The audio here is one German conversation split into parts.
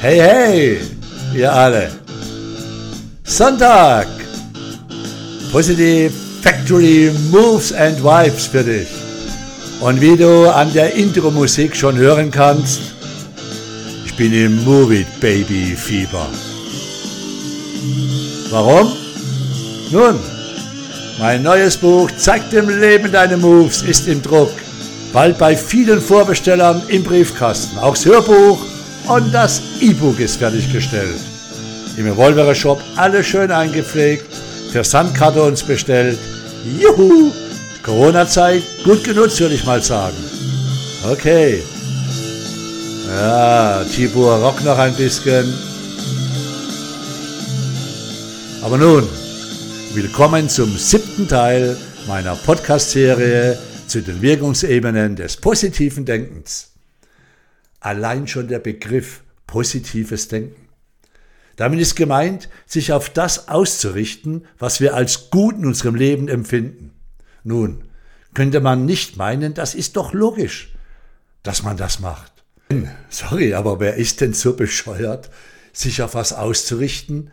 Hey, hey, ihr alle. Sonntag. Positive Factory Moves and Vibes für dich. Und wie du an der Intro-Musik schon hören kannst, ich bin im Move It Baby Fieber. Warum? Nun, mein neues Buch Zeig dem Leben deine Moves ist im Druck. Bald bei vielen Vorbestellern im Briefkasten. Auch das Hörbuch und das E-Book ist fertiggestellt. Im Revolver Shop alles schön eingepflegt, Versandkartons bestellt. Juhu! Corona-Zeit gut genutzt, würde ich mal sagen. Okay. Ja, Tibur Rock noch ein bisschen. Aber nun, willkommen zum siebten Teil meiner Podcast-Serie zu den Wirkungsebenen des positiven Denkens. Allein schon der Begriff positives Denken. Damit ist gemeint, sich auf das auszurichten, was wir als gut in unserem Leben empfinden. Nun, könnte man nicht meinen, das ist doch logisch, dass man das macht. Sorry, aber wer ist denn so bescheuert, sich auf was auszurichten,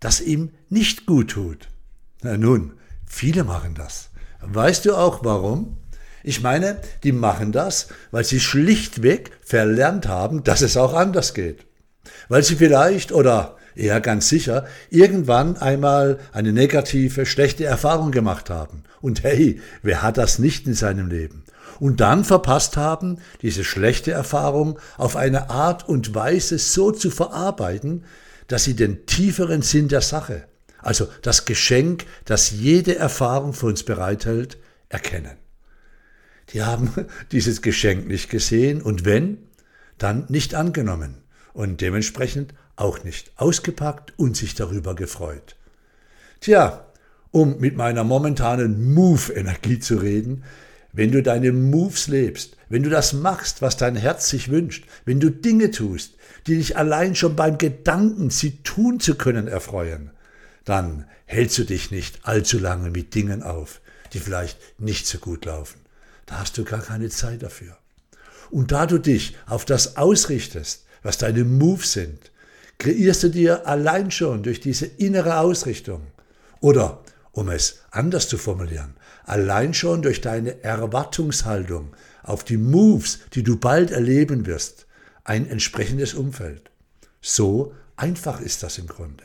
das ihm nicht gut tut? Na nun, viele machen das. Weißt du auch warum? Ich meine, die machen das, weil sie schlichtweg verlernt haben, dass es auch anders geht. Weil sie vielleicht oder eher ganz sicher irgendwann einmal eine negative, schlechte Erfahrung gemacht haben. Und hey, wer hat das nicht in seinem Leben? Und dann verpasst haben, diese schlechte Erfahrung auf eine Art und Weise so zu verarbeiten, dass sie den tieferen Sinn der Sache, also das Geschenk, das jede Erfahrung für uns bereithält, erkennen. Die haben dieses Geschenk nicht gesehen und wenn, dann nicht angenommen und dementsprechend auch nicht ausgepackt und sich darüber gefreut. Tja, um mit meiner momentanen Move-Energie zu reden, wenn du deine Moves lebst, wenn du das machst, was dein Herz sich wünscht, wenn du Dinge tust, die dich allein schon beim Gedanken, sie tun zu können, erfreuen, dann hältst du dich nicht allzu lange mit Dingen auf, die vielleicht nicht so gut laufen. Da hast du gar keine Zeit dafür. Und da du dich auf das ausrichtest, was deine Moves sind, kreierst du dir allein schon durch diese innere Ausrichtung oder, um es anders zu formulieren, allein schon durch deine Erwartungshaltung auf die Moves, die du bald erleben wirst, ein entsprechendes Umfeld. So einfach ist das im Grunde.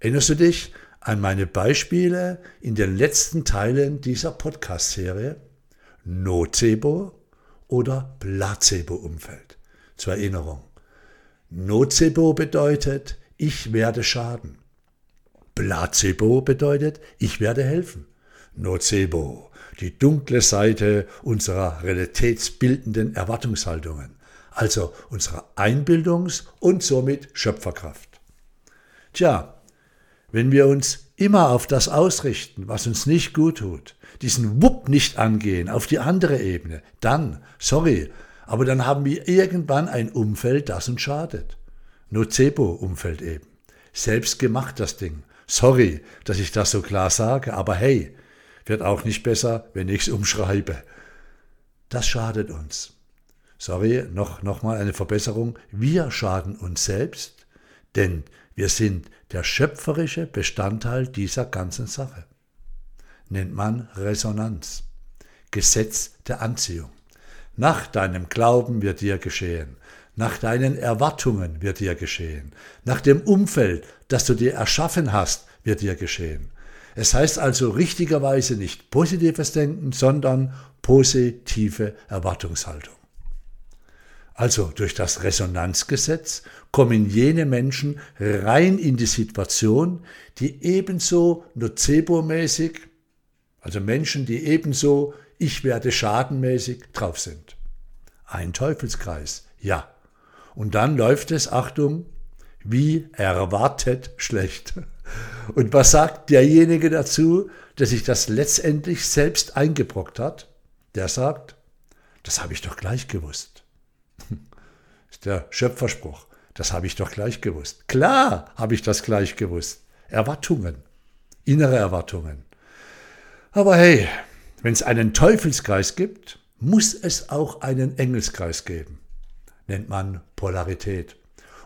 Erinnerst du dich an meine Beispiele in den letzten Teilen dieser Podcast-Serie? Nocebo oder Placebo-Umfeld. Zur Erinnerung. Nocebo bedeutet, ich werde schaden. Placebo bedeutet, ich werde helfen. Nocebo, die dunkle Seite unserer realitätsbildenden Erwartungshaltungen, also unserer Einbildungs- und somit Schöpferkraft. Tja, wenn wir uns immer auf das ausrichten, was uns nicht gut tut, diesen Wupp nicht angehen auf die andere Ebene, dann, sorry, aber dann haben wir irgendwann ein Umfeld, das uns schadet. Nocebo-Umfeld eben. Selbst gemacht das Ding. Sorry, dass ich das so klar sage, aber hey, wird auch nicht besser, wenn ich es umschreibe. Das schadet uns. Sorry, noch, noch mal eine Verbesserung. Wir schaden uns selbst, denn wir sind der schöpferische Bestandteil dieser ganzen Sache. Nennt man Resonanz. Gesetz der Anziehung. Nach deinem Glauben wird dir geschehen. Nach deinen Erwartungen wird dir geschehen. Nach dem Umfeld, das du dir erschaffen hast, wird dir geschehen. Es heißt also richtigerweise nicht positives Denken, sondern positive Erwartungshaltung. Also durch das Resonanzgesetz kommen jene Menschen rein in die Situation, die ebenso nocebo-mäßig, also Menschen, die ebenso ich werde schadenmäßig drauf sind. Ein Teufelskreis, ja. Und dann läuft es, Achtung, wie erwartet schlecht. Und was sagt derjenige dazu, der sich das letztendlich selbst eingebrockt hat? Der sagt, das habe ich doch gleich gewusst der Schöpferspruch. Das habe ich doch gleich gewusst. Klar habe ich das gleich gewusst. Erwartungen, innere Erwartungen. Aber hey, wenn es einen Teufelskreis gibt, muss es auch einen Engelskreis geben. nennt man Polarität.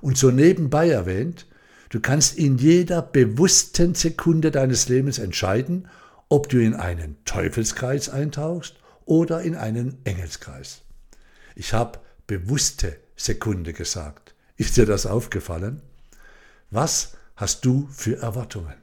Und so nebenbei erwähnt, du kannst in jeder bewussten Sekunde deines Lebens entscheiden, ob du in einen Teufelskreis eintauchst oder in einen Engelskreis. Ich habe bewusste Sekunde gesagt. Ist dir das aufgefallen? Was hast du für Erwartungen?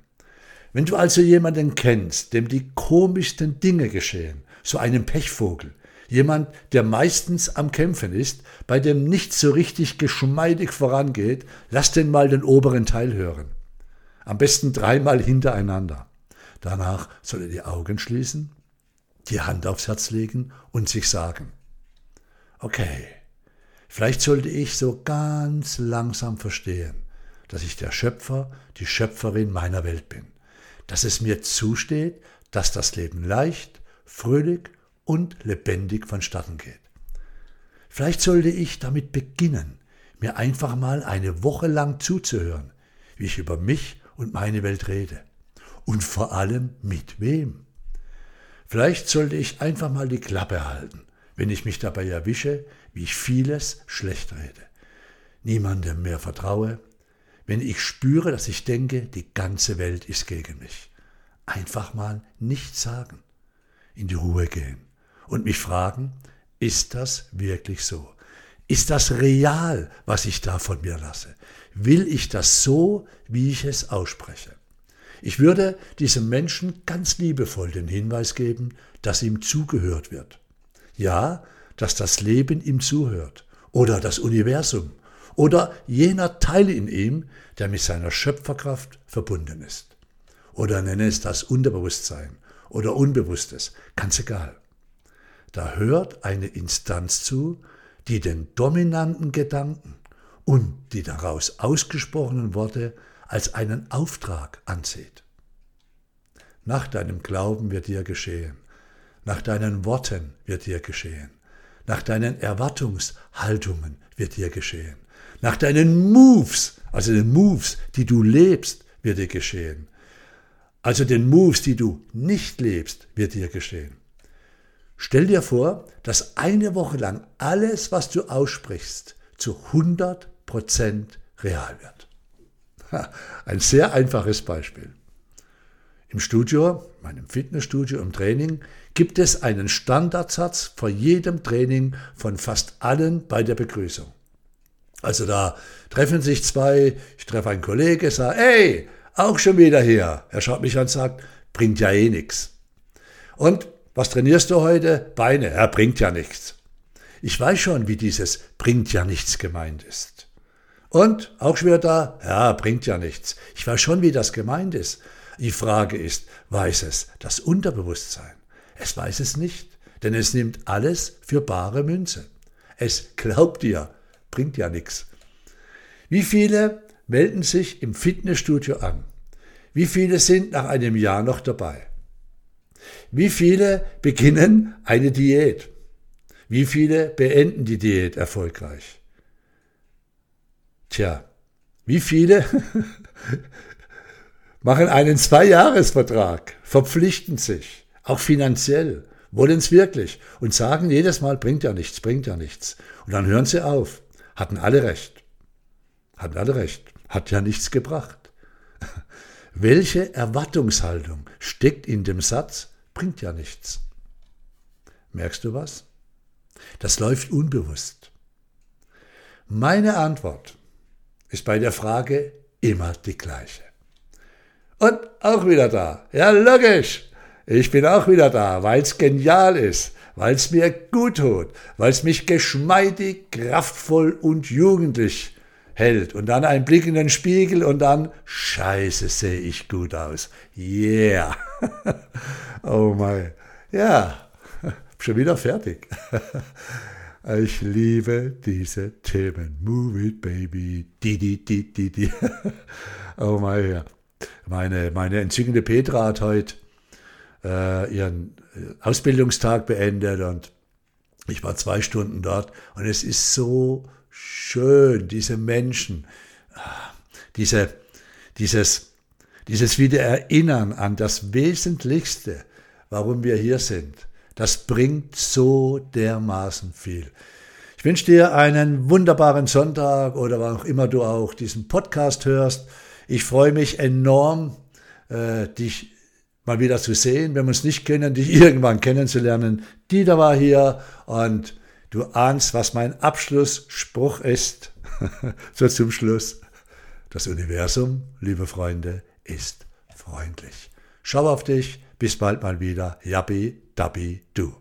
Wenn du also jemanden kennst, dem die komischsten Dinge geschehen, so einen Pechvogel, jemand, der meistens am Kämpfen ist, bei dem nichts so richtig geschmeidig vorangeht, lass den mal den oberen Teil hören. Am besten dreimal hintereinander. Danach soll er die Augen schließen, die Hand aufs Herz legen und sich sagen, okay, vielleicht sollte ich so ganz langsam verstehen, dass ich der Schöpfer, die Schöpferin meiner Welt bin, dass es mir zusteht, dass das Leben leicht, fröhlich und lebendig vonstatten geht. Vielleicht sollte ich damit beginnen, mir einfach mal eine Woche lang zuzuhören, wie ich über mich und meine Welt rede. Und vor allem mit wem. Vielleicht sollte ich einfach mal die Klappe halten, wenn ich mich dabei erwische, wie ich vieles schlecht rede. Niemandem mehr vertraue, wenn ich spüre, dass ich denke, die ganze Welt ist gegen mich. Einfach mal nichts sagen, in die Ruhe gehen und mich fragen, ist das wirklich so? Ist das real, was ich da von mir lasse? Will ich das so, wie ich es ausspreche? Ich würde diesem Menschen ganz liebevoll den Hinweis geben, dass ihm zugehört wird. Ja, dass das Leben ihm zuhört oder das Universum oder jener Teil in ihm, der mit seiner Schöpferkraft verbunden ist. Oder nenne es das Unterbewusstsein oder Unbewusstes, ganz egal. Da hört eine Instanz zu, die den dominanten Gedanken und die daraus ausgesprochenen Worte als einen Auftrag ansieht. Nach deinem Glauben wird dir geschehen, nach deinen Worten wird dir geschehen, nach deinen Erwartungshaltungen wird dir geschehen, nach deinen Moves, also den Moves, die du lebst, wird dir geschehen. Also den Moves, die du nicht lebst, wird dir geschehen. Stell dir vor, dass eine Woche lang alles, was du aussprichst, zu 100% real wird. Ein sehr einfaches Beispiel. Im Studio, meinem Fitnessstudio im Training, gibt es einen Standardsatz vor jedem Training von fast allen bei der Begrüßung. Also da treffen sich zwei, ich treffe einen Kollege, sage, hey, auch schon wieder hier. Er schaut mich an und sagt, bringt ja eh nichts. Und was trainierst du heute? Beine. Er bringt ja nichts. Ich weiß schon, wie dieses bringt ja nichts gemeint ist. Und auch schon wieder da, ja, bringt ja nichts. Ich weiß schon, wie das gemeint ist. Die Frage ist, weiß es das Unterbewusstsein? Es weiß es nicht, denn es nimmt alles für bare Münze. Es glaubt dir, bringt ja nichts. Wie viele melden sich im Fitnessstudio an? Wie viele sind nach einem Jahr noch dabei? Wie viele beginnen eine Diät? Wie viele beenden die Diät erfolgreich? Tja, wie viele machen einen Zweijahresvertrag, verpflichten sich, auch finanziell, wollen es wirklich und sagen jedes Mal, bringt ja nichts, bringt ja nichts. Und dann hören sie auf. Hatten alle recht. Hatten alle recht. Hat ja nichts gebracht. Welche Erwartungshaltung steckt in dem Satz, bringt ja nichts? Merkst du was? Das läuft unbewusst. Meine Antwort ist bei der Frage immer die gleiche. Und auch wieder da. Ja, logisch. Ich bin auch wieder da, weil es genial ist, weil es mir gut tut, weil es mich geschmeidig, kraftvoll und jugendlich hält. Und dann ein Blick in den Spiegel und dann, scheiße, sehe ich gut aus. Yeah. oh mein. Ja, schon wieder fertig. Ich liebe diese Themen. Move it, baby. Di, di, di, di, di. Oh mein, ja. Meine, meine entzückende Petra hat heute äh, ihren Ausbildungstag beendet und ich war zwei Stunden dort und es ist so schön, diese Menschen, diese, dieses, dieses Wiedererinnern an das Wesentlichste, warum wir hier sind. Das bringt so dermaßen viel. Ich wünsche dir einen wunderbaren Sonntag oder wann auch immer du auch diesen Podcast hörst. Ich freue mich enorm, äh, dich mal wieder zu sehen, wenn wir uns nicht kennen, dich irgendwann kennenzulernen. Dieter war hier und du ahnst, was mein Abschlussspruch ist. so zum Schluss. Das Universum, liebe Freunde, ist freundlich. Schau auf dich, bis bald mal wieder. Yabi, Dabi, Du.